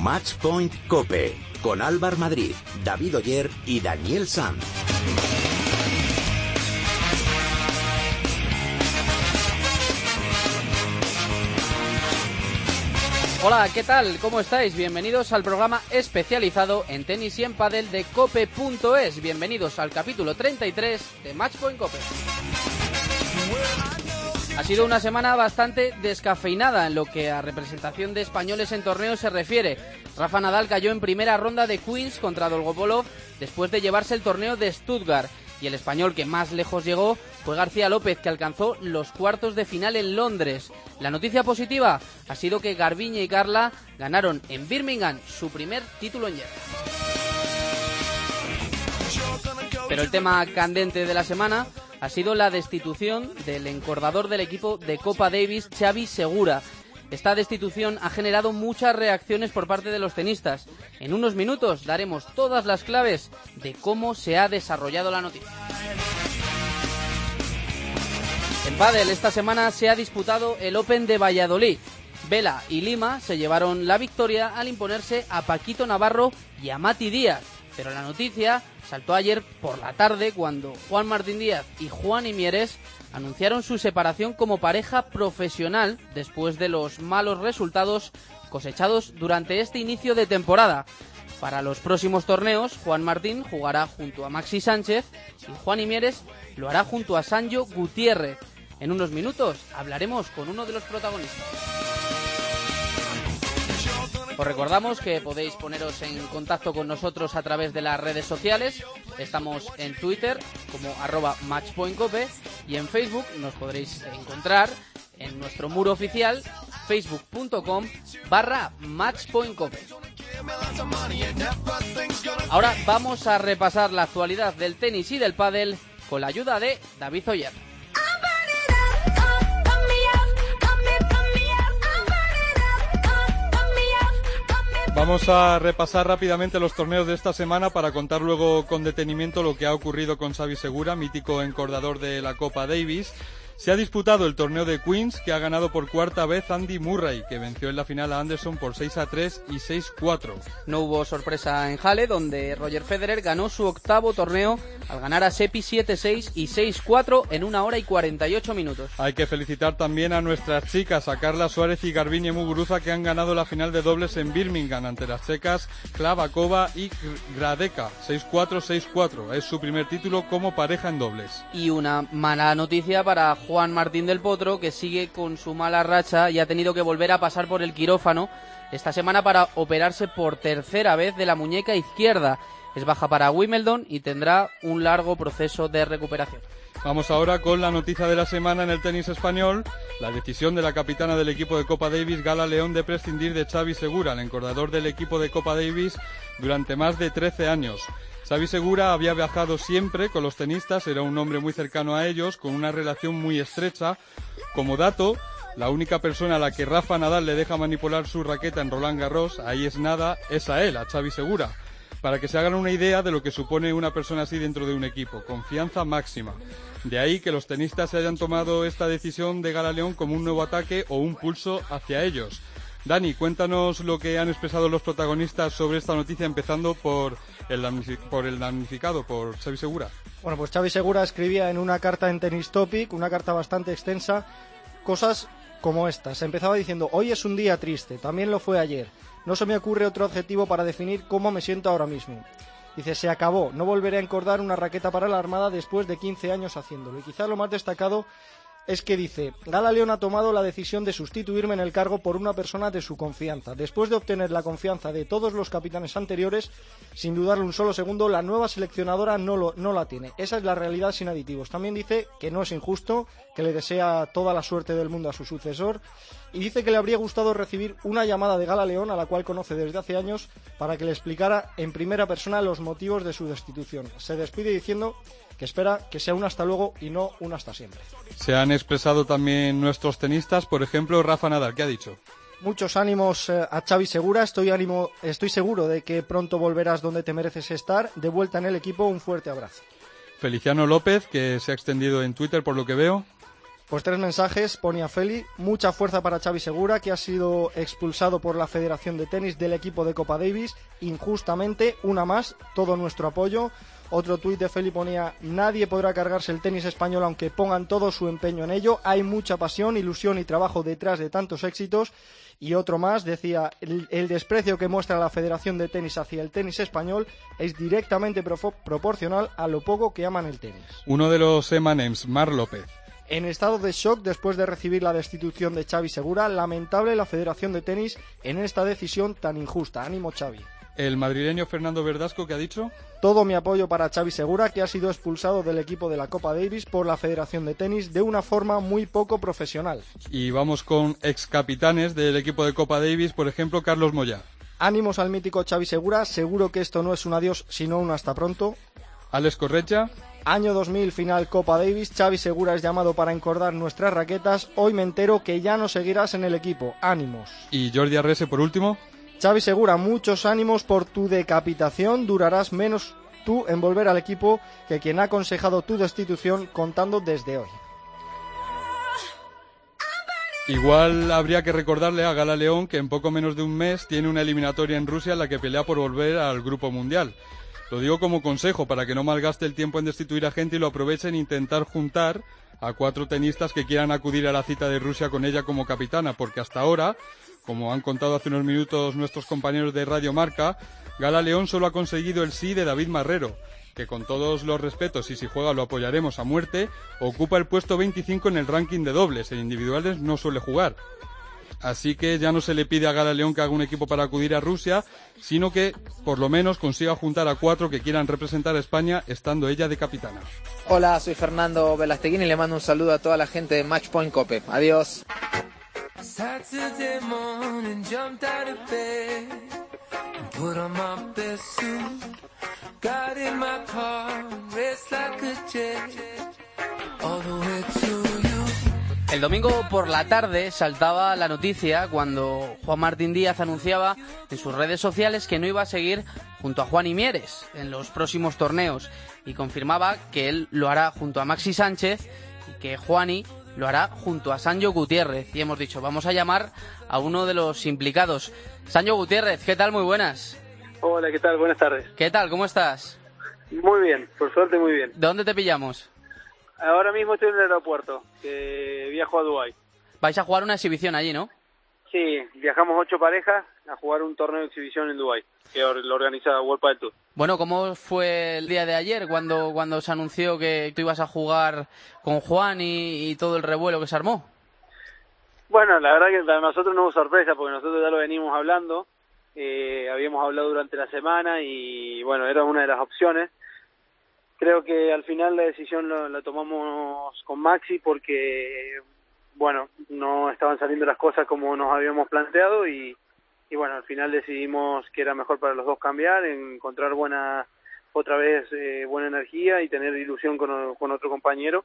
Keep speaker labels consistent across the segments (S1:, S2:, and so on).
S1: Matchpoint Cope con Álvar Madrid, David Oyer y Daniel Sanz.
S2: Hola, ¿qué tal? ¿Cómo estáis? Bienvenidos al programa especializado en tenis y en pádel de cope.es. Bienvenidos al capítulo 33 de Matchpoint Cope. Ha sido una semana bastante descafeinada en lo que a representación de españoles en torneos se refiere. Rafa Nadal cayó en primera ronda de Queens contra Dolgopolov después de llevarse el torneo de Stuttgart y el español que más lejos llegó fue García López, que alcanzó los cuartos de final en Londres. La noticia positiva ha sido que Garbiñe y Carla ganaron en Birmingham su primer título en hierro. Pero el tema candente de la semana ha sido la destitución del encordador del equipo de Copa Davis, Xavi Segura. Esta destitución ha generado muchas reacciones por parte de los tenistas. En unos minutos daremos todas las claves de cómo se ha desarrollado la noticia. En pádel esta semana se ha disputado el Open de Valladolid. Vela y Lima se llevaron la victoria al imponerse a Paquito Navarro y a Mati Díaz. Pero la noticia saltó ayer por la tarde cuando Juan Martín Díaz y Juan Imieres anunciaron su separación como pareja profesional después de los malos resultados cosechados durante este inicio de temporada. Para los próximos torneos, Juan Martín jugará junto a Maxi Sánchez y Juan Imieres lo hará junto a Sancho Gutiérrez. En unos minutos hablaremos con uno de los protagonistas. Os recordamos que podéis poneros en contacto con nosotros a través de las redes sociales. Estamos en Twitter como arroba matchpointcope y en Facebook nos podréis encontrar en nuestro muro oficial facebook.com barra matchpointcope. Ahora vamos a repasar la actualidad del tenis y del pádel con la ayuda de David Oyer.
S3: Vamos a repasar rápidamente los torneos de esta semana para contar luego con detenimiento lo que ha ocurrido con Xavi Segura, mítico encordador de la Copa Davis. Se ha disputado el torneo de Queens, que ha ganado por cuarta vez Andy Murray, que venció en la final a Anderson por 6 a 3 y 6 4.
S2: No hubo sorpresa en Halle, donde Roger Federer ganó su octavo torneo al ganar a Sepi 7-6 y 6-4 en una hora y 48 minutos.
S3: Hay que felicitar también a nuestras chicas, a Carla Suárez y Garbiñe Muguruza, que han ganado la final de dobles en Birmingham ante las checas Klavakova y Gradeka 6-4, 6-4. Es su primer título como pareja en dobles.
S2: Y una mala noticia para Juan Martín del Potro, que sigue con su mala racha y ha tenido que volver a pasar por el quirófano esta semana para operarse por tercera vez de la muñeca izquierda. Es baja para Wimbledon y tendrá un largo proceso de recuperación.
S3: Vamos ahora con la noticia de la semana en el tenis español, la decisión de la capitana del equipo de Copa Davis, Gala León, de prescindir de Xavi Segura, el encordador del equipo de Copa Davis, durante más de 13 años. Xavi Segura había viajado siempre con los tenistas, era un hombre muy cercano a ellos, con una relación muy estrecha. Como dato, la única persona a la que Rafa Nadal le deja manipular su raqueta en Roland Garros, ahí es nada, es a él, a Xavi Segura. Para que se hagan una idea de lo que supone una persona así dentro de un equipo, confianza máxima. De ahí que los tenistas se hayan tomado esta decisión de Gala León como un nuevo ataque o un pulso hacia ellos. Dani, cuéntanos lo que han expresado los protagonistas sobre esta noticia, empezando por el, por el damnificado, por Xavi Segura.
S4: Bueno, pues Xavi Segura escribía en una carta en Tennis Topic, una carta bastante extensa, cosas como estas. Empezaba diciendo, hoy es un día triste, también lo fue ayer. No se me ocurre otro adjetivo para definir cómo me siento ahora mismo. Dice, se acabó, no volveré a encordar una raqueta para la Armada después de 15 años haciéndolo. Y quizá lo más destacado es que dice, Gala León ha tomado la decisión de sustituirme en el cargo por una persona de su confianza. Después de obtener la confianza de todos los capitanes anteriores, sin dudarle un solo segundo, la nueva seleccionadora no, lo, no la tiene. Esa es la realidad sin aditivos. También dice que no es injusto, que le desea toda la suerte del mundo a su sucesor y dice que le habría gustado recibir una llamada de Gala León, a la cual conoce desde hace años, para que le explicara en primera persona los motivos de su destitución. Se despide diciendo que espera que sea un hasta luego y no un hasta siempre.
S3: Se han expresado también nuestros tenistas, por ejemplo, Rafa Nadal, ¿qué ha dicho?
S4: Muchos ánimos eh, a Xavi Segura, estoy, ánimo, estoy seguro de que pronto volverás donde te mereces estar. De vuelta en el equipo, un fuerte abrazo.
S3: Feliciano López, que se ha extendido en Twitter por lo que veo.
S4: Pues tres mensajes, ponía Feli. Mucha fuerza para Xavi Segura, que ha sido expulsado por la Federación de Tenis del equipo de Copa Davis. Injustamente, una más, todo nuestro apoyo. Otro tuit de Feli ponía, nadie podrá cargarse el tenis español aunque pongan todo su empeño en ello. Hay mucha pasión, ilusión y trabajo detrás de tantos éxitos. Y otro más decía, el, el desprecio que muestra la Federación de Tenis hacia el tenis español es directamente proporcional a lo poco que aman el tenis.
S3: Uno de los Emanems, Mar López.
S4: En estado de shock después de recibir la destitución de Xavi Segura, lamentable la Federación de Tenis en esta decisión tan injusta. Ánimo Xavi.
S3: El madrileño Fernando Verdasco, que ha dicho?
S4: Todo mi apoyo para Xavi Segura, que ha sido expulsado del equipo de la Copa Davis por la Federación de Tenis de una forma muy poco profesional.
S3: Y vamos con ex capitanes del equipo de Copa Davis, por ejemplo, Carlos Moya.
S4: Ánimos al mítico Xavi Segura, seguro que esto no es un adiós, sino un hasta pronto.
S3: Alex Correcha.
S4: Año 2000, final Copa Davis. Xavi Segura es llamado para encordar nuestras raquetas. Hoy me entero que ya no seguirás en el equipo. Ánimos.
S3: Y Jordi Arrese, por último.
S4: Xavi Segura, muchos ánimos por tu decapitación. Durarás menos tú en volver al equipo que quien ha aconsejado tu destitución contando desde hoy.
S3: Igual habría que recordarle a Gala León que en poco menos de un mes tiene una eliminatoria en Rusia en la que pelea por volver al grupo mundial. Lo digo como consejo para que no malgaste el tiempo en destituir a gente y lo aproveche en intentar juntar a cuatro tenistas que quieran acudir a la cita de Rusia con ella como capitana, porque hasta ahora, como han contado hace unos minutos nuestros compañeros de Radio Marca, Gala León solo ha conseguido el sí de David Marrero, que con todos los respetos y si juega lo apoyaremos a muerte, ocupa el puesto 25 en el ranking de dobles, en individuales no suele jugar. Así que ya no se le pide a Gala León que haga un equipo para acudir a Rusia, sino que por lo menos consiga juntar a cuatro que quieran representar a España estando ella de capitana.
S5: Hola, soy Fernando Velasteguín y le mando un saludo a toda la gente de Matchpoint Cope. Adiós.
S6: Saturday morning, jumped out of bed and put on my best suit. Got in my car, raced like a jet all the way to.
S2: El domingo por la tarde saltaba la noticia cuando Juan Martín Díaz anunciaba en sus redes sociales que no iba a seguir junto a Juan y Mieres en los próximos torneos y confirmaba que él lo hará junto a Maxi Sánchez y que Juani lo hará junto a Sancho Gutiérrez. Y hemos dicho, vamos a llamar a uno de los implicados. Sancho Gutiérrez, ¿qué tal? Muy buenas.
S7: Hola, ¿qué tal? Buenas tardes.
S2: ¿Qué tal? ¿Cómo estás?
S7: Muy bien, por suerte muy bien.
S2: ¿De dónde te pillamos?
S7: Ahora mismo estoy en el aeropuerto, que viajo a Dubái.
S2: Vais a jugar una exhibición allí, ¿no?
S7: Sí, viajamos ocho parejas a jugar un torneo de exhibición en Dubái, que lo organiza World Padel Tour.
S2: Bueno, ¿cómo fue el día de ayer cuando, cuando se anunció que tú ibas a jugar con Juan y, y todo el revuelo que se armó?
S7: Bueno, la verdad que para nosotros no hubo sorpresa, porque nosotros ya lo venimos hablando, eh, habíamos hablado durante la semana y bueno, era una de las opciones. Creo que al final la decisión la tomamos con Maxi porque, bueno, no estaban saliendo las cosas como nos habíamos planteado y, y bueno, al final decidimos que era mejor para los dos cambiar, encontrar buena, otra vez eh, buena energía y tener ilusión con, con otro compañero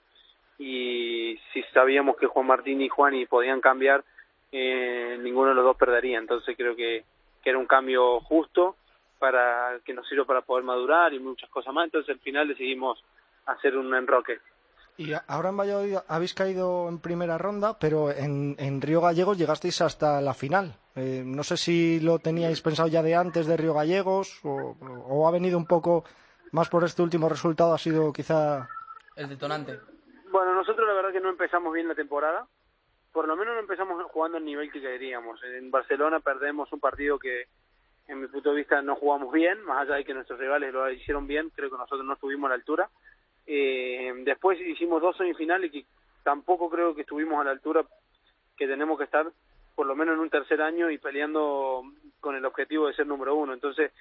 S7: y si sabíamos que Juan Martín y Juan podían cambiar, eh, ninguno de los dos perdería. Entonces creo que, que era un cambio justo para que nos sirva para poder madurar y muchas cosas más. Entonces al final decidimos hacer un enroque.
S4: Y ahora en Valladolid habéis caído en primera ronda, pero en, en Río Gallegos llegasteis hasta la final. Eh, no sé si lo teníais pensado ya de antes de Río Gallegos o, o ha venido un poco más por este último resultado, ha sido quizá...
S2: El detonante.
S7: Bueno, nosotros la verdad que no empezamos bien la temporada. Por lo menos no empezamos jugando al nivel que queríamos. En Barcelona perdemos un partido que, en mi punto de vista, no jugamos bien. Más allá de que nuestros rivales lo hicieron bien, creo que nosotros no estuvimos a la altura. Eh, después hicimos dos semifinales que tampoco creo que estuvimos a la altura que tenemos que estar, por lo menos en un tercer año y peleando con el objetivo de ser número uno. Entonces,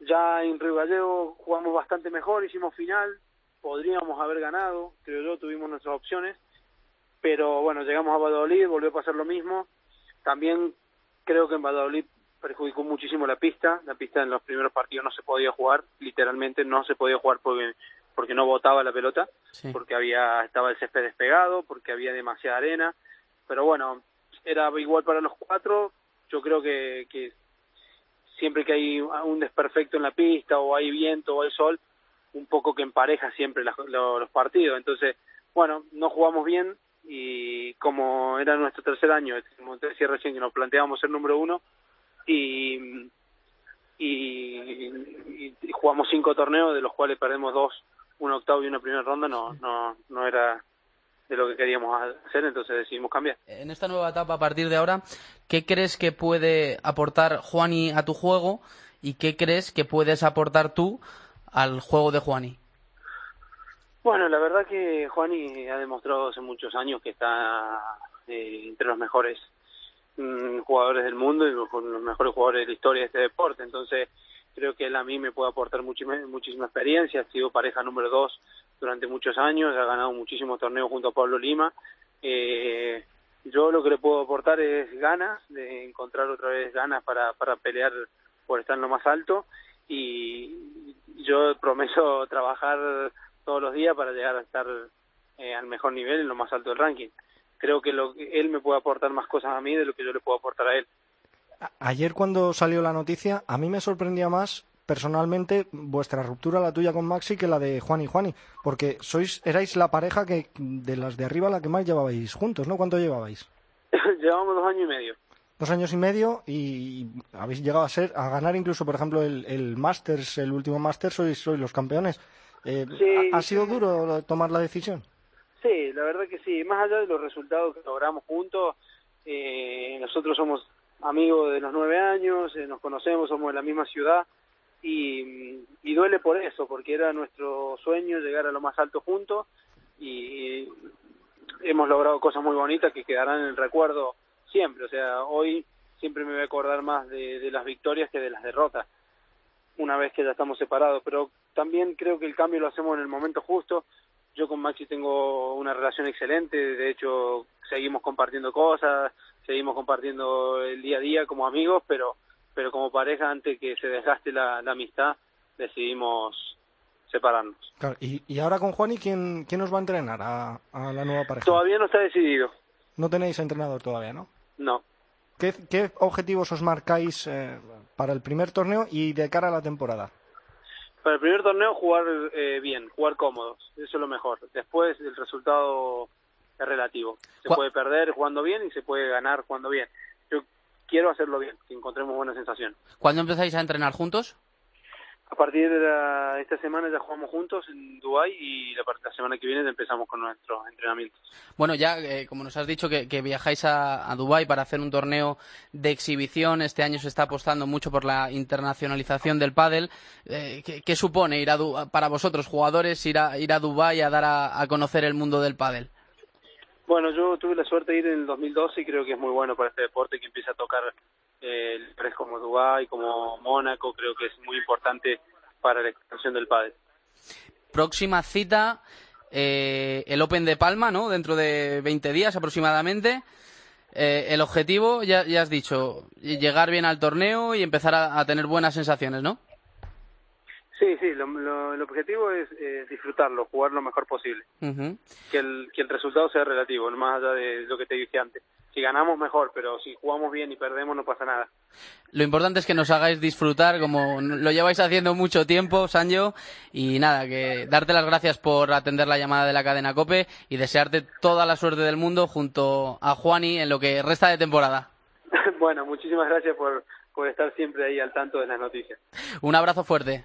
S7: ya en Río Gallego jugamos bastante mejor, hicimos final, podríamos haber ganado, creo yo, tuvimos nuestras opciones, pero bueno, llegamos a Valladolid, volvió a pasar lo mismo. También creo que en Valladolid perjudicó muchísimo la pista, la pista en los primeros partidos no se podía jugar, literalmente no se podía jugar porque porque no botaba la pelota,
S2: Sí.
S7: porque había estaba el césped despegado, porque había demasiada arena, pero bueno, era igual para los cuatro, yo creo que, que siempre que hay un desperfecto en la pista o hay viento o hay sol, un poco que empareja siempre las- lo- los partidos. Entonces, bueno, no jugamos bien, y como era nuestro tercer año, como te decía recién que nos planteábamos ser número uno y, y, y jugamos cinco torneos de los cuales perdemos dos, un octavo y una primera ronda, no, no, no era de lo que queríamos hacer, entonces decidimos cambiar.
S2: En esta nueva etapa, a partir de ahora, ¿qué crees que puede aportar Juani a tu juego y qué crees que puedes aportar tú al juego de Juani?
S7: Bueno, la verdad que Juani ha demostrado hace muchos años que está eh, entre los mejores mm, jugadores del mundo y los, los mejores jugadores de la historia de este deporte. Entonces, creo que él a mí me puede aportar muchísima, muchísima experiencia. Ha sido pareja número dos durante muchos años, ha ganado muchísimos torneos junto a Pablo Lima. Eh, yo lo que le puedo aportar es ganas, de encontrar otra vez ganas para, para pelear por estar en lo más alto y yo prometo trabajar todos los días para llegar a estar eh, al mejor nivel en lo más alto del ranking. Creo que lo, él me puede aportar más cosas a mí de lo que yo le puedo aportar a él.
S4: Ayer cuando salió la noticia, a mí me sorprendía más personalmente vuestra ruptura, la tuya con Maxi, que la de Juan y Juani, porque sois, erais la pareja que de las de arriba la que más llevabais juntos, ¿no? ¿Cuánto llevabais?
S7: Llevamos dos años y medio.
S4: Dos años y medio y habéis llegado a ser, a ganar incluso, por ejemplo, el, el Masters, el último Masters, sois, sois los campeones. Eh,
S7: Sí,
S4: ¿ha, sido duro tomar la decisión?
S7: Sí, la verdad que sí. Más allá de los resultados que logramos juntos, eh, nosotros somos amigos de los nueve años, eh, nos conocemos, somos de la misma ciudad y, y duele por eso, porque era nuestro sueño llegar a lo más alto juntos y hemos logrado cosas muy bonitas que quedarán en el recuerdo siempre. O sea, hoy siempre me voy a acordar más de, de las victorias que de las derrotas una vez que ya estamos separados, pero también creo que el cambio lo hacemos en el momento justo. Yo con Maxi tengo una relación excelente, de hecho seguimos compartiendo cosas, seguimos compartiendo el día a día como amigos, pero pero como pareja antes que se desgaste la, la amistad decidimos separarnos.
S4: Claro, y, y ahora con Juani, ¿quién, quién os va a entrenar a, a la nueva pareja?
S7: Todavía no está decidido,
S4: No tenéis entrenador todavía, ¿no?
S7: no.
S4: ¿Qué, qué objetivos os marcáis eh, para el primer torneo y de cara a la temporada?
S7: Para el primer torneo jugar eh, bien, jugar cómodos, eso es lo mejor. Después el resultado es relativo. Se
S2: Cu-
S7: puede perder jugando bien y se puede ganar jugando bien. Yo quiero hacerlo bien, que encontremos buena sensación.
S2: ¿Cuándo empezáis a entrenar juntos?
S7: A partir de la- esta semana ya jugamos juntos en Dubái y la, semana que viene empezamos con nuestros entrenamientos.
S2: Bueno, ya, eh, como nos has dicho, que, que viajáis a, a Dubái para hacer un torneo de exhibición. Este año se está apostando mucho por la internacionalización del pádel. Eh, ¿qué, qué supone ir a para vosotros, jugadores, ir a, ir a Dubái a dar a, a conocer el mundo del pádel?
S7: Bueno, yo tuve la suerte de ir en el 2012 y creo que es muy bueno para este deporte que empiece a tocar eh, lugares como Dubái, como Mónaco, creo que es muy importante para la expansión del pádel.
S2: Próxima cita, eh, el Open de Palma, ¿no? Dentro de 20 días aproximadamente. Eh, el objetivo, ya, ya has dicho, llegar bien al torneo y empezar a tener buenas sensaciones, ¿no?
S7: Sí, sí, lo- lo- el objetivo es eh, disfrutarlo, jugar lo mejor posible.
S2: Ujú.
S7: Que el, que el resultado sea relativo, más allá de lo que te dije antes. Si ganamos, mejor, pero si jugamos bien y perdemos, no pasa nada.
S2: Lo importante es que nos hagáis disfrutar, como lo lleváis haciendo mucho tiempo, Sanjo. Y nada, que darte las gracias por atender la llamada de la cadena Cope y desearte toda la suerte del mundo junto a Juani en lo que resta de temporada.
S7: bueno, muchísimas gracias por, por estar siempre ahí al tanto de las noticias.
S2: Un abrazo fuerte.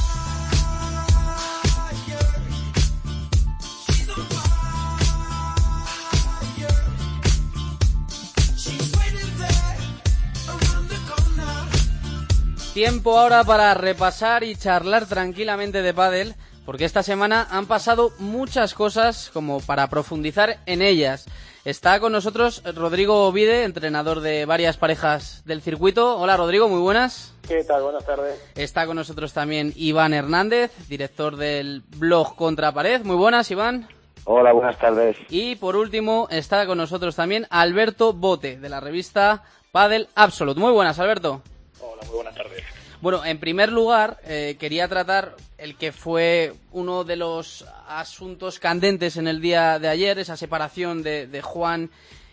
S2: Tiempo ahora para repasar y charlar tranquilamente de pádel, porque esta semana han pasado muchas cosas como para profundizar en ellas. Está con nosotros Rodrigo Ovide, entrenador de varias parejas del circuito. Hola Rodrigo, muy buenas.
S7: ¿Qué tal? Buenas tardes.
S2: Está con nosotros también Iván Hernández, director del blog Contra Pared. Muy buenas, Iván.
S8: Hola, buenas tardes.
S2: Y por último está con nosotros también Alberto Bote, de la revista Padel Absolute. Muy buenas, Alberto.
S8: Hola, muy buenas tardes.
S2: Bueno, en primer lugar, eh, quería tratar el que fue uno de los asuntos candentes en el día de ayer, esa separación de, de Juan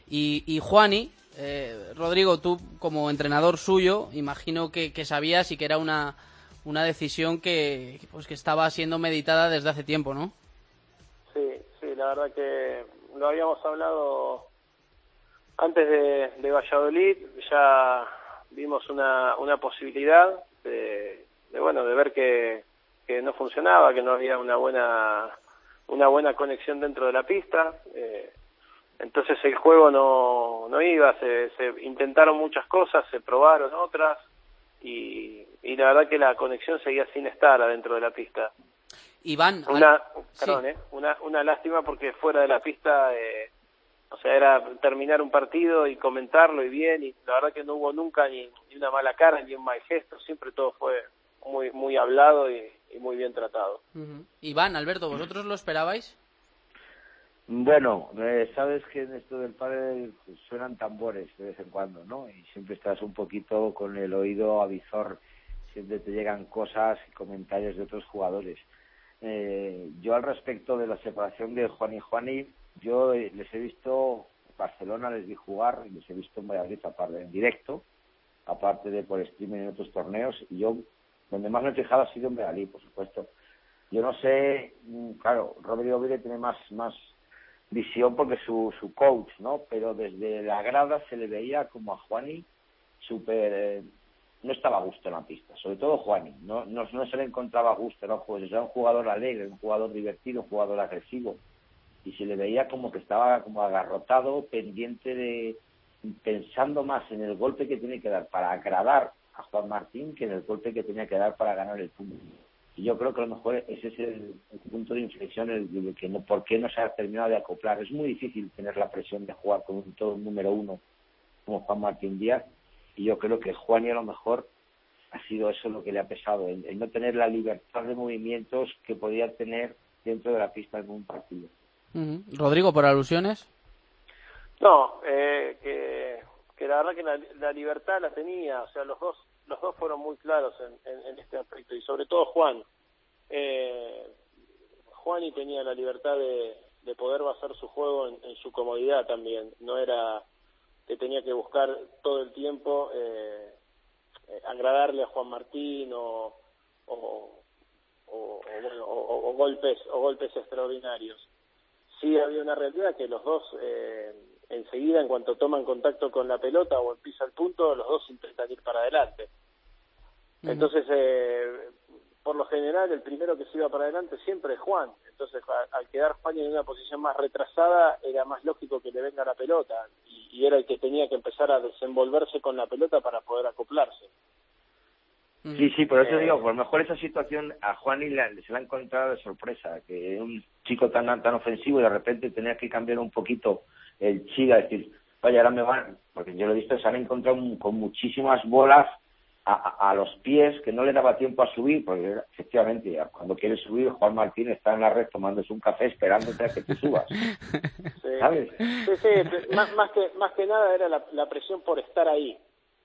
S2: y, y Juani. Eh, Rodrigo, tú como entrenador suyo, imagino que, que sabías y que era una, una decisión que, pues, que estaba siendo meditada desde hace tiempo, ¿no?
S7: Sí, sí,
S9: la verdad que lo habíamos hablado antes de, de Valladolid, ya vimos una, una posibilidad de, de, bueno de ver que, que no funcionaba, que no había una buena una buena conexión dentro de la pista. Eh, entonces el juego no, no iba, se, se intentaron muchas cosas, se probaron otras y, y la verdad que la conexión seguía sin estar adentro de la pista.
S2: Iván,
S9: Una,
S2: al-
S9: perdón,
S2: sí.
S9: eh, una, una lástima porque fuera de la pista, eh, o sea, era terminar un partido y comentarlo y bien, y la verdad que no hubo nunca ni, ni una mala cara ni un mal gesto, siempre todo fue muy muy hablado y, y muy bien tratado.
S2: Ujú. Iván, Alberto, ¿vosotros lo esperabais?
S8: Bueno, eh, sabes que en esto del padre suenan tambores de vez en cuando, ¿no? Y siempre estás un poquito con el oído avizor, siempre te llegan cosas y comentarios de otros jugadores. Eh, yo al respecto de la separación de Juan y Juani, yo eh, les he visto, Barcelona les vi jugar, y les he visto en Valladolid aparte en directo, aparte de por streaming en otros torneos, y yo donde más me he fijado ha sido en Valladolid, por supuesto. Yo no sé, mm, claro, Rodrigo Vire tiene más, más visión porque su, su coach, ¿no? Pero desde la grada se le veía como a Juani súper... eh, no estaba a gusto en la pista, sobre todo Juani, no, no, no se le encontraba a gusto, ¿no? Pues era un jugador alegre, un jugador divertido, un jugador agresivo, y se le veía como que estaba como agarrotado, pendiente de... pensando más en el golpe que tiene que dar para agradar a Juan Martín que en el golpe que tenía que dar para ganar el punto. Y yo creo que a lo mejor ese es el, el punto de inflexión, el, de que no, por qué no se ha terminado de acoplar. Es muy difícil tener la presión de jugar con un todo número uno como Juan Martín Díaz, y yo creo que Juan y a lo mejor ha sido eso lo que le ha pesado, el, el no tener la libertad de movimientos que podía tener dentro de la pista en un partido.
S2: Rodrigo, por alusiones.
S9: No, eh, que, la verdad que la, la libertad la tenía, o sea, los dos los dos fueron muy claros en, en, este aspecto y sobre todo Juan. Eh, Juani tenía la libertad de, de poder basar su juego en, su comodidad también, no era que tenía que buscar todo el tiempo eh, eh, agradarle a Juan Martín o, bueno, o golpes o golpes extraordinarios sí había una realidad que los dos eh, enseguida en cuanto toman contacto con la pelota o empieza el punto los dos intentan ir para adelante. Entonces eh, por lo general el primero que se iba para adelante siempre es Juan. Entonces a- al quedar Juan en una posición más retrasada era más lógico que le venga la pelota y, y era el que tenía que empezar a desenvolverse con la pelota para poder acoplarse
S8: Sí, sí, por eso
S9: Eh,
S8: digo, por lo mejor esa situación a Juani la- se la ha encontrado de sorpresa, que un chico tan tan ofensivo y de repente tenía que cambiar un poquito el chiga, decir, vaya, ahora me van, porque yo lo he visto, se han encontrado con muchísimas bolas a, a- a los pies que no le daba tiempo a subir, porque efectivamente, cuando quieres subir, Juan Martín está en la red tomándose un café esperándote a que te subas.
S9: Sí.
S8: ¿Sabes?
S9: Sí, sí, más, más que más que nada era la, la presión por estar ahí.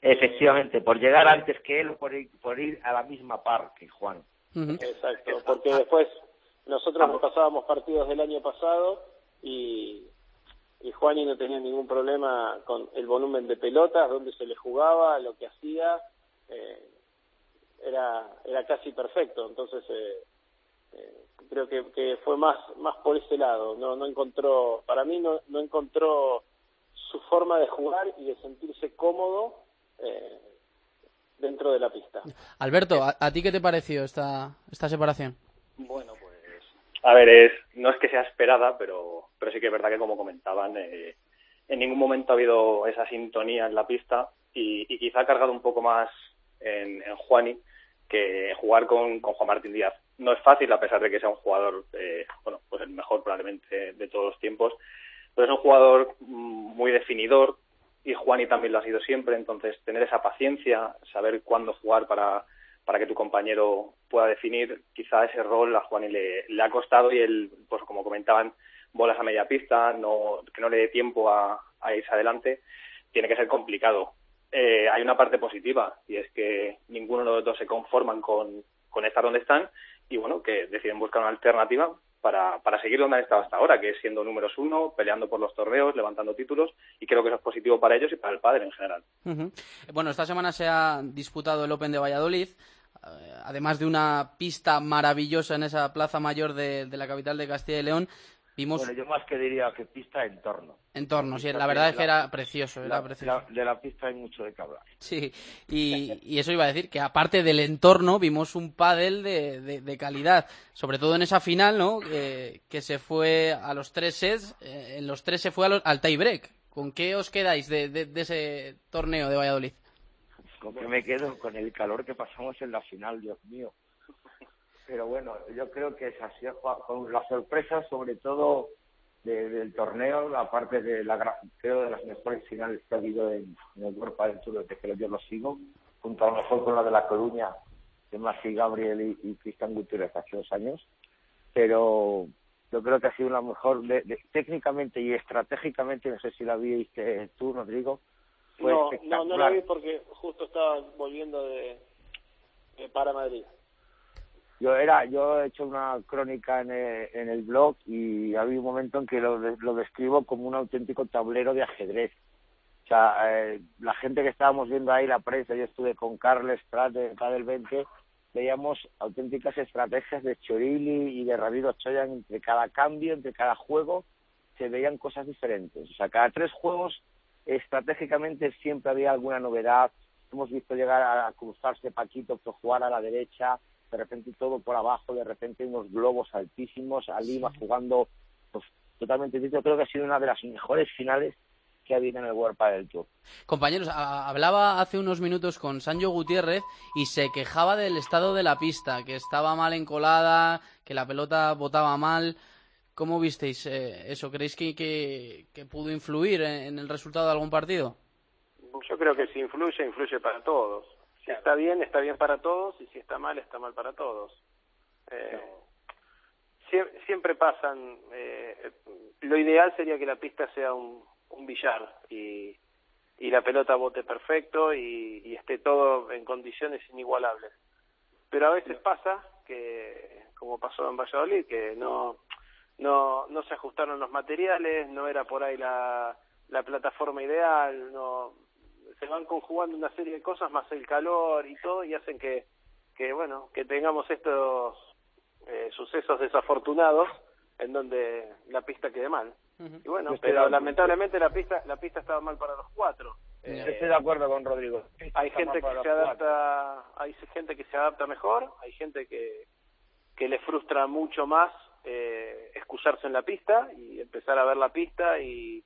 S8: Efectivamente, por llegar antes que él, por ir, por ir a la misma par que Juan.
S9: Exacto, porque después nosotros nos pasábamos partidos del año pasado y, y Juani no tenía ningún problema con el volumen de pelotas, dónde se le jugaba, lo que hacía, eh, era era casi perfecto. Entonces eh, eh, creo que, que fue más más por ese lado. No no encontró, para mí no no encontró su forma de jugar y de sentirse cómodo eh, dentro de la pista.
S2: Alberto, ¿a, a ti qué te pareció esta, esta separación?
S10: Bueno, pues a ver, es, no es que sea esperada, pero, pero sí que es verdad que como comentaban, eh, en ningún momento ha habido esa sintonía en la pista y, y quizá ha cargado un poco más en, en Juani que jugar con, con Juan Martín Díaz. No es fácil a pesar de que sea un jugador, eh, bueno, pues el mejor probablemente de todos los tiempos, pero es un jugador mm, muy definidor y Juani también lo ha sido siempre, entonces tener esa paciencia, saber cuándo jugar para, para que tu compañero pueda definir, quizá ese rol a Juani le, le ha costado y él, pues como comentaban, bolas a media pista, no, que no le dé tiempo a, a irse adelante, tiene que ser complicado. Eh, hay una parte positiva y es que ninguno de los dos se conforman con, con estar donde están y bueno, que deciden buscar una alternativa para, para seguir donde han estado hasta ahora, que es siendo números uno, peleando por los torneos, levantando títulos, y creo que eso es positivo para ellos y para el padre en general.
S2: Bueno, esta semana se ha disputado el Open de Valladolid, eh, además de una pista maravillosa en esa plaza mayor de la capital de Castilla y León. Vimos
S8: Bueno, yo más que diría que pista, entorno.
S2: entornos, y
S8: pista
S2: la verdad es que era precioso, era
S8: La-
S2: precioso.
S8: la- de la pista hay mucho de que hablar.
S2: Sí, y, y eso iba a decir, que aparte del entorno, vimos un pádel de, de- de calidad, sobre todo en esa final, ¿no? Que, que se fue a los tres sets, eh, en los tres se fue a los- al tie break. ¿Con qué os quedáis de, de- de ese torneo de Valladolid?
S8: Con que me quedo con el calor que pasamos en la final, Dios mío. Pero bueno, yo creo que es así, con la sorpresa sobre todo de- del torneo, la parte de la creo de las mejores finales que ha habido en, en el World Padel Tour desde que yo lo sigo, junto a lo mejor con la de La Coruña, de Masi Gabriel y, y Cristian Gutiérrez hace dos años. Pero yo creo que ha sido la mejor, de- de- técnicamente y estratégicamente, no sé si la viste tú, Rodrigo, fue
S9: No, no, no la vi porque justo estaba volviendo de, de para Madrid.
S8: Yo era, yo he hecho una crónica en el, en el blog y había un momento en que lo, lo describo como un auténtico tablero de ajedrez. O sea, eh, la gente que estábamos viendo ahí, la prensa, yo estuve con Carles Prat de Padel 20, veíamos auténticas estrategias de Chorili y de Ramiro Choyan entre cada cambio, entre cada juego, se veían cosas diferentes. O sea, cada tres juegos, estratégicamente siempre había alguna novedad. Hemos visto llegar a cruzarse Paquito por jugar a la derecha, de repente todo por abajo, de repente unos globos altísimos, a Lima jugando pues, totalmente distinto. Creo que ha sido una de las mejores finales que ha habido en el World Padel Tour.
S2: Compañeros, hablaba hace unos minutos con Sancho Gutiérrez y se quejaba del estado de la pista, que estaba mal encolada, que la pelota botaba mal. ¿Cómo visteis eh, eso? ¿Creéis que, que, que pudo influir en, en el resultado de algún partido?
S9: Yo creo que si influye, influye para todos. Si está bien, está bien para todos, y si está mal, está mal para todos. Eh, sie- siempre pasan. eh, lo ideal sería que la pista sea un, un billar y, y la pelota bote perfecto y, y esté todo en condiciones inigualables. Pero a veces pasa que, como pasó en Valladolid, que no, no, no se ajustaron los materiales, no era por ahí la, la plataforma ideal, no se van conjugando una serie de cosas más el calor y todo y hacen que, que bueno, que tengamos estos eh, sucesos desafortunados en donde la pista quede mal. Y bueno,
S8: Yo
S9: pero lamentablemente la pista la pista estaba mal para los cuatro.
S8: Yo estoy de acuerdo con Rodrigo.
S9: Hay gente que se adapta, hay gente que se adapta mejor, hay gente que que le frustra mucho más eh, excusarse en la pista y empezar a ver la pista y,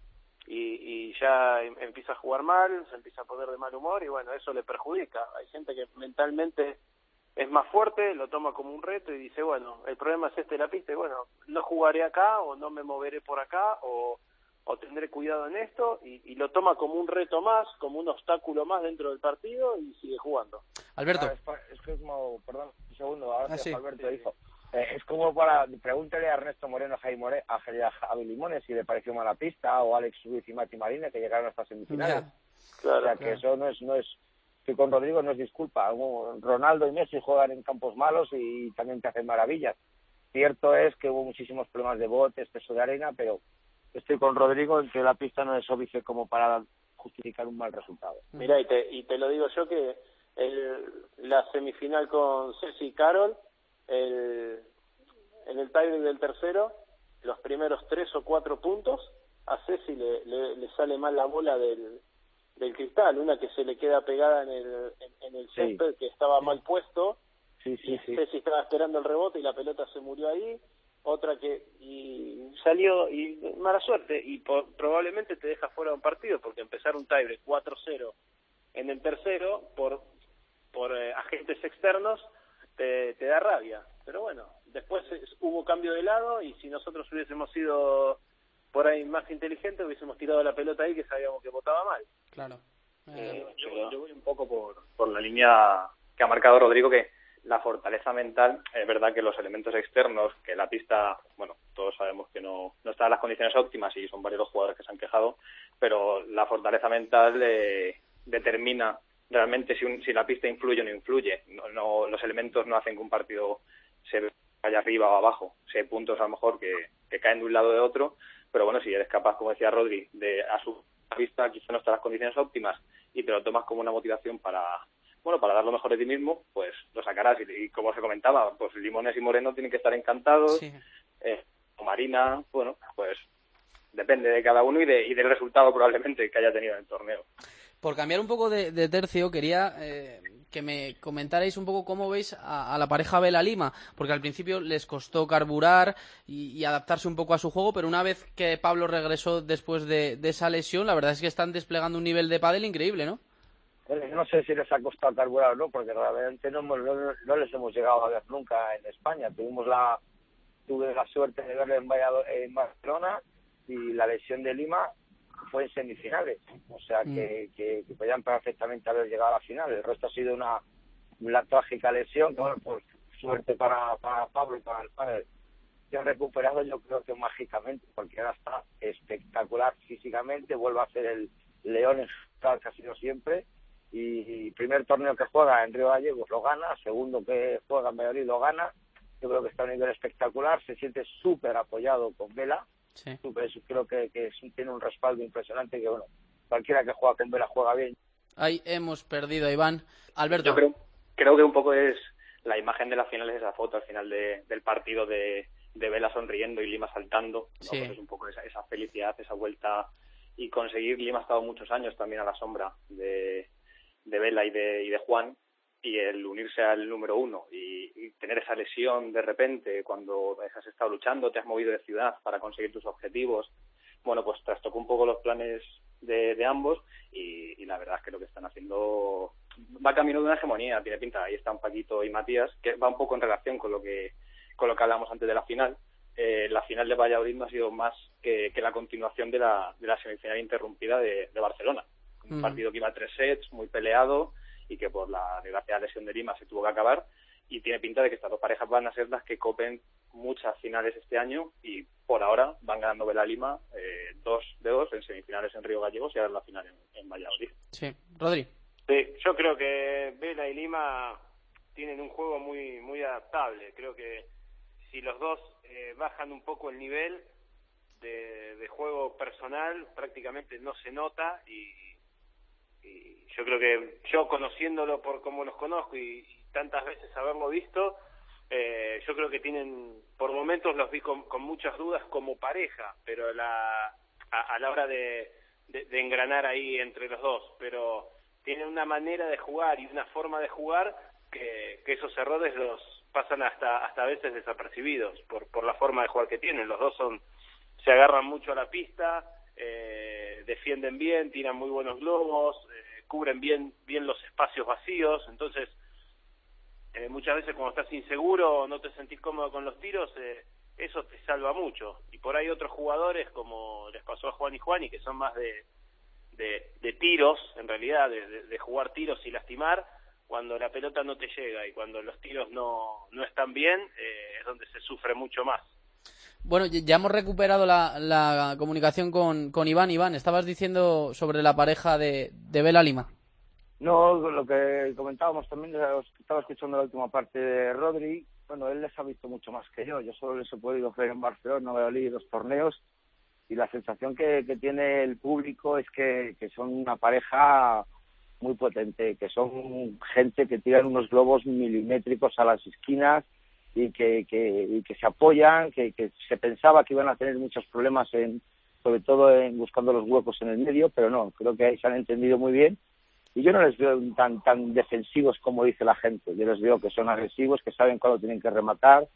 S9: y, y ya em- empieza a jugar mal, se empieza a poner de mal humor y bueno, eso le perjudica. Hay gente que mentalmente es más fuerte, lo toma como un reto y dice, bueno, el problema es este de la pista y bueno, no jugaré acá o no me moveré por acá o, o tendré cuidado en esto y, y lo toma como un reto más, como un obstáculo más dentro del partido y sigue jugando.
S2: Alberto.
S8: Ah, es, es que es perdón, un segundo, ahora
S2: Ah, sí.
S8: Alberto, hijo. Eh, es como para, pregúntale a Ernesto Moreno, a Javi, More, a, Javi- Limones si le pareció mala pista, o a Alex Ruiz y Mati Marina que llegaron hasta semifinales.
S9: Claro,
S8: o sea, que eso no es, no es, que con Rodrigo no es disculpa. Ronaldo y Messi juegan en campos malos y también te hacen maravillas. Cierto es que hubo muchísimos problemas de botes, peso de arena, pero estoy con Rodrigo en que la pista no es óbice como para justificar un mal resultado.
S9: Mira, y te, y te lo digo yo que el, la semifinal con Ceci y Carol, el, en el tiebreak del tercero, los primeros tres o cuatro puntos, a Ceci le, le, le sale mal la bola del, del cristal, una que se le queda pegada en el, en, en el
S8: Sí.
S9: césped que estaba mal puesto,
S8: Sí, sí, sí.
S9: Ceci estaba esperando el rebote y la pelota se murió ahí, otra que y salió y mala suerte y po- probablemente te deja fuera de un partido porque empezar un tiebreak 4-0 en el tercero por por eh, agentes externos te, te da rabia pero bueno después es- hubo cambio de lado y si nosotros hubiésemos sido por ahí más inteligentes hubiésemos tirado la pelota ahí que sabíamos que votaba mal
S2: Claro.
S10: Eh, yo, yo voy un poco por, por la línea que ha marcado Rodrigo, que la fortaleza mental, es verdad que los elementos externos, que la pista, bueno, todos sabemos que no, no está en las condiciones óptimas y son varios los jugadores que se han quejado, pero la fortaleza mental eh, determina realmente si, un- si la pista influye o no influye. No, no- los elementos no hacen que un partido se vaya arriba o abajo. Si hay puntos a lo mejor que, que caen de un lado o de otro, pero bueno, si eres capaz, como decía Rodri, de a su pista quizá no está en las condiciones óptimas y te lo tomas como una motivación para bueno para dar lo mejor de ti mismo, pues lo sacarás. Y, y como se comentaba, pues Limones y Moreno tienen que estar encantados.
S2: Sí.
S10: Eh, o Marina, bueno, pues depende de cada uno y, de, y del resultado probablemente que haya tenido en el torneo.
S2: Por cambiar un poco de, tercio, quería eh, que me comentarais un poco cómo veis a, la pareja Vela Lima, porque al principio les costó carburar y, adaptarse un poco a su juego, pero una vez que Pablo regresó después de, esa lesión, la verdad es que están desplegando un nivel de pádel increíble, ¿no?
S8: No sé si les ha costado carburar o no, porque realmente no, hemos, no, no, les hemos llegado a ver nunca en España. Tuvimos la tuve la suerte de verle en, Valladolid, en Barcelona y la lesión de Lima fue en semifinales, o sea que, mm. que, que, podían perfectamente haber llegado a la final. El resto ha sido una, una trágica lesión, que bueno, pues suerte para, para Pablo y para el padre. Se ha recuperado yo creo que mágicamente, porque ahora está espectacular físicamente, vuelve a ser el león en que ha sido siempre, y primer torneo que juega en Río Gallegos lo gana, segundo que juega en Valladolid lo gana, yo creo que está a un nivel espectacular, se siente súper apoyado con Vela,
S2: sí.
S8: super, creo que, que tiene un respaldo impresionante que bueno, cualquiera que juega con Vela juega bien.
S2: Ahí hemos perdido a Iván. Alberto.
S10: Yo creo, creo que un poco es la imagen de la final es esa foto al final de, del partido de, de Vela sonriendo y Lima saltando, ¿no?
S2: Sí.
S10: Pues es un poco esa, esa felicidad, esa vuelta y conseguir, Lima ha estado muchos años también a la sombra de, de Vela y de, y de Juan y el unirse al número uno y, y, tener esa lesión de repente cuando has estado luchando, te has movido de ciudad para conseguir tus objetivos, bueno, pues trastocó un poco los planes de, de ambos y, y, la verdad es que lo que están haciendo va camino de una hegemonía, tiene pinta, ahí están Paquito y Matías, que va un poco en relación con lo que con lo que hablamos antes de la final. Eh, la final de Valladolid no ha sido más que, que la continuación de la, de la semifinal interrumpida de, de Barcelona. Un
S2: Mm.
S10: partido que iba a tres sets, muy peleado y que por la desgraciada lesión de Lima se tuvo que acabar. Y tiene pinta de que estas dos parejas van a ser las que copen muchas finales este año y por ahora van ganando Vela Lima eh, dos de dos en semifinales en Río Gallegos y ahora en la final en, en Valladolid.
S2: Sí, Rodri.
S9: Sí, yo creo que Vela y Lima tienen un juego muy muy adaptable. Creo que si los dos eh, bajan un poco el nivel de, de juego personal, prácticamente no se nota y, y yo creo que yo conociéndolo por como los conozco y, tantas veces haberlo visto, eh, yo creo que tienen, por momentos los vi con, con muchas dudas como pareja, pero la, a, a la hora de, de, de, engranar ahí entre los dos, pero tienen una manera de jugar y una forma de jugar que, que esos errores los pasan hasta hasta a veces desapercibidos por, por la forma de jugar que tienen. Los dos son se agarran mucho a la pista, eh, defienden bien, tiran muy buenos globos, eh, cubren bien bien los espacios vacíos, entonces eh, muchas veces cuando estás inseguro no te sentís cómodo con los tiros, eh, eso te salva mucho. Y por ahí otros jugadores, como les pasó a Juan y Juan, y que son más de, de, de tiros, en realidad, de, de, de, jugar tiros y lastimar, cuando la pelota no te llega y cuando los tiros no, no están bien, eh, es donde se sufre mucho más.
S2: Bueno, ya hemos recuperado la, la comunicación con, con Iván. Iván, estabas diciendo sobre la pareja de, de Vela Lima.
S8: No, lo que comentábamos también, estaba escuchando la última parte de Rodri, bueno, él les ha visto mucho más que yo, yo solo les he podido ver en Barcelona, Valladolid, los torneos, y la sensación que, que tiene el público es que, que, son una pareja muy potente, que son gente que tiran unos globos milimétricos a las esquinas y que, que, y que se apoyan, que, que se pensaba que iban a tener muchos problemas en sobre todo en buscando los huecos en el medio, pero no, creo que ahí se han entendido muy bien. Y yo no les veo tan tan defensivos como dice la gente. Yo les veo que son agresivos que saben cuándo tienen que rematar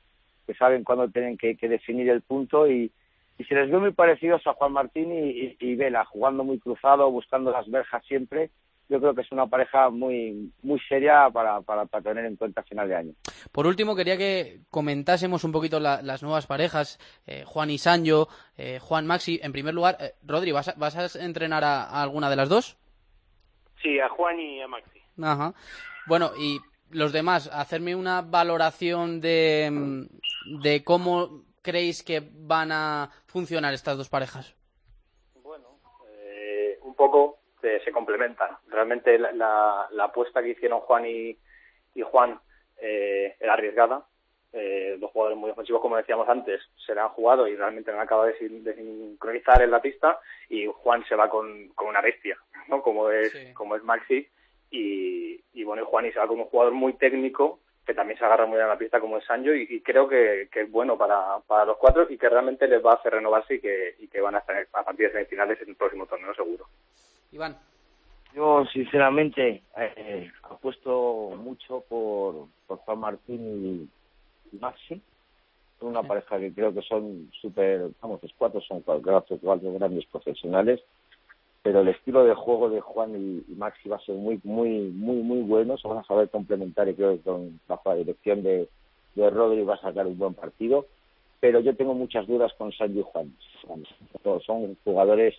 S8: que saben cuándo tienen que, que definir el punto y, y se les ve muy parecidos a Juan Martín y, y, y, Vela jugando muy cruzado buscando las verjas siempre yo creo que es una pareja muy muy seria para, para, para tener en cuenta a final de año.
S2: Por último, quería que comentásemos un poquito la, las nuevas parejas, eh, Juan y Sancho, eh, Juan Maxi. En primer lugar, eh, Rodri, ¿vas a, ¿vas a entrenar a, a alguna de las dos?
S9: Sí, a Juan y a Maxi.
S2: Ajá. Bueno, y los demás, hacerme una valoración de, de cómo creéis que van a funcionar estas dos parejas.
S10: Bueno, eh, un poco se, se, complementan. Realmente la, la, la, apuesta que hicieron Juan y, y Juan eh, era arriesgada. Eh, dos jugadores muy ofensivos, como decíamos antes, se la han jugado y realmente no han acabado de, de sincronizar en la pista y Juan se va con, con una bestia, ¿no? Como es, sí. como es Maxi y, y bueno, y Juan y se va como un jugador muy técnico que también se agarra muy bien a la pista como es Sancho y, y creo que, que, es bueno para, para los cuatro y que realmente les va a hacer renovarse y que, y que van a estar a partir de semifinales en el próximo torneo seguro.
S2: Iván.
S8: Yo, sinceramente, eh, apuesto mucho por, por Juan Martín y, Maxi. Son una pareja que creo que son súper, vamos, los cuatro son cuatro, cuatro grandes profesionales pero el estilo de juego de Juan y, Maxi va a ser muy, muy, muy, muy bueno. Se van a saber complementar y creo que con, bajo la dirección de, de Rodri va a sacar un buen partido. Pero yo tengo muchas dudas con Sancho y Juan. Son jugadores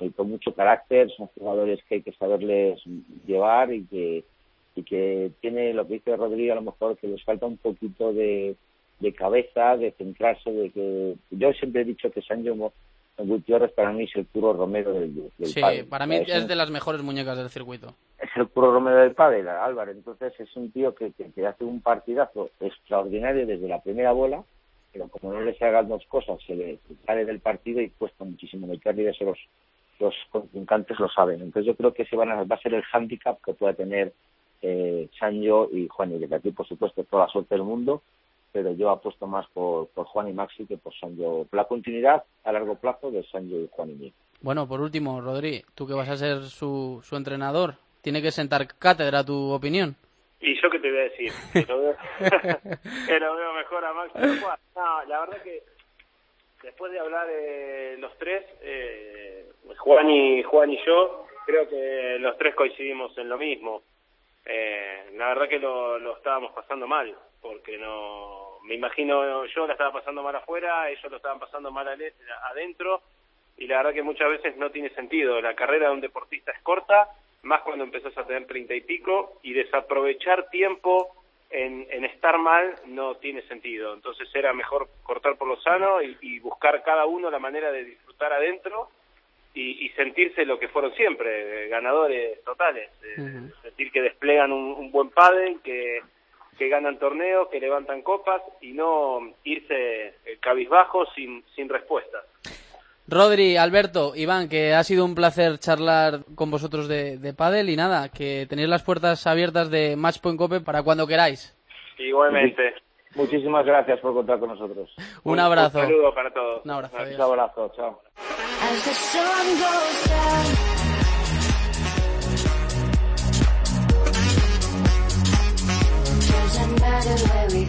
S8: eh, con mucho carácter, son jugadores que hay que saberles llevar y que, y que tiene lo que dice Rodri a lo mejor que les falta un poquito de, de cabeza, de centrarse, de que yo siempre he dicho que Sancho Gutiérrez para mí es el puro Romero del, del
S2: Sí, para mí es, de las mejores muñecas del circuito.
S8: Es el puro Romero del pádel, Álvaro. Entonces es un tío que, que, hace un partidazo extraordinario desde la primera bola, pero como no le hagan dos cosas, se le sale del partido y cuesta muchísimo meterle y eso los, los contrincantes lo saben. Entonces yo creo que ese van a, va a ser el hándicap que pueda tener eh, Sancho y Juan y de aquí por supuesto toda la suerte del mundo pero yo apuesto más por, por Juan y Maxi que por Sancho. La continuidad a largo plazo de Sancho y Juan y Miguel.
S2: Bueno, por último, Rodri, tú que vas a ser su, su entrenador, tiene que sentar cátedra tu opinión.
S9: ¿Y yo qué te voy a decir? Que lo veo, mejor a Maxi que Juan. No, la verdad que después de hablar eh, los tres, eh, Juan, y, Juan y yo, creo que los tres coincidimos en lo mismo. Eh, la verdad que lo, lo estábamos pasando mal porque no me imagino yo la estaba pasando mal afuera, ellos lo estaban pasando mal adentro y la verdad que muchas veces no tiene sentido. La carrera de un deportista es corta, más cuando empezás a tener treinta y pico y desaprovechar tiempo en, en, estar mal no tiene sentido. Entonces era mejor cortar por lo sano y, buscar cada uno la manera de disfrutar adentro y, sentirse lo que fueron siempre, ganadores totales. Sentir que desplegan un, un buen padre, que que ganan torneos, que levantan copas y no irse cabizbajo sin, sin respuestas.
S2: Rodri, Alberto, Iván, que ha sido un placer charlar con vosotros de, de Padel y nada, que tenéis las puertas abiertas de Matchpoint Cope para cuando queráis.
S9: Igualmente.
S8: Muchísimas gracias por contar con nosotros.
S2: Un, abrazo.
S9: Un saludo para todos.
S2: Un abrazo.
S8: Un abrazo, chao.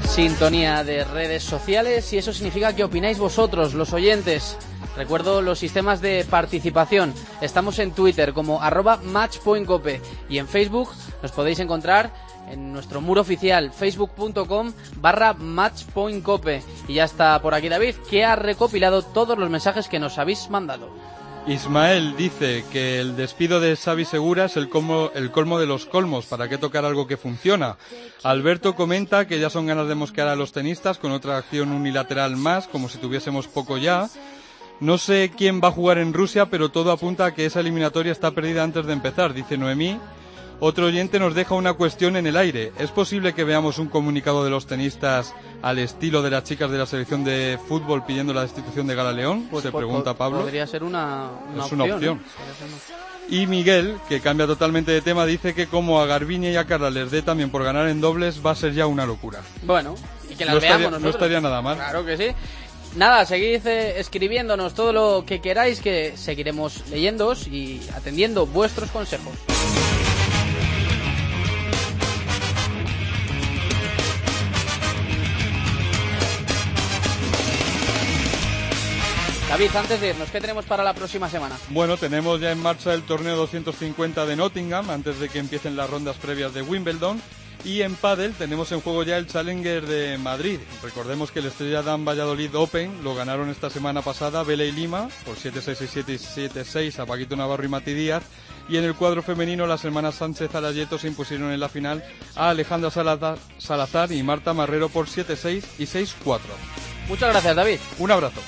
S2: Sintonía de redes sociales y eso significa que opináis vosotros, los oyentes. Recuerdo los sistemas de participación. Estamos en Twitter como arroba matchpointcope y en Facebook nos podéis encontrar en nuestro muro oficial facebook.com barra matchpointcope. Y ya está por aquí David, que ha recopilado todos los mensajes que nos habéis mandado.
S3: Ismael dice que el despido de Xavi Segura es el colmo, el colmo de los colmos, ¿para qué tocar algo que funciona? Alberto comenta que ya son ganas de mosquear a los tenistas con otra acción unilateral más, como si tuviésemos poco ya. No sé quién va a jugar en Rusia, pero todo apunta a que esa eliminatoria está perdida antes de empezar, dice Noemí. Otro oyente nos deja una cuestión en el aire. ¿Es posible que veamos un comunicado de los tenistas al estilo de las chicas de la selección de fútbol pidiendo la destitución de Gala León?
S2: Pues,
S3: se pregunta Pablo.
S2: Podría ser una,
S3: es una opción. Y Miguel, que cambia totalmente de tema, dice que como a Garbiñe y a Carla les dé también por ganar en dobles, va a ser ya una locura.
S2: Bueno, y que las
S3: no
S2: veamos
S3: estaría,
S2: nosotros.
S3: No estaría nada mal.
S2: Claro que sí. Nada, seguid eh, escribiéndonos todo lo que queráis, que seguiremos leyéndoos y atendiendo vuestros consejos. David, antes de irnos, ¿qué tenemos para la próxima semana?
S3: Bueno, tenemos ya en marcha el torneo 250 de Nottingham, antes de que empiecen las rondas previas de Wimbledon. Y en Padel tenemos en juego ya el Challenger de Madrid. Recordemos que el Estrella Dan Valladolid Open lo ganaron esta semana pasada Vela y Lima por 7-6 y 7-6 a Paquito Navarro y Mati Díaz. Y en el cuadro femenino las hermanas Sánchez Alayeto se impusieron en la final a Alejandra Salazar, Salazar y Marta Marrero por 7-6 y 6-4.
S2: Muchas gracias, David.
S3: Un abrazo.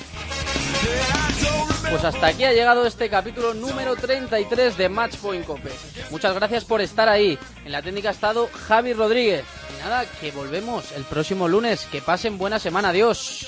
S2: Pues hasta aquí ha llegado este capítulo número 33 de Matchpoint Cope. Muchas gracias por estar ahí. En la técnica ha estado Javi Rodríguez. Y nada, que volvemos el próximo lunes. Que pasen buena semana. Adiós.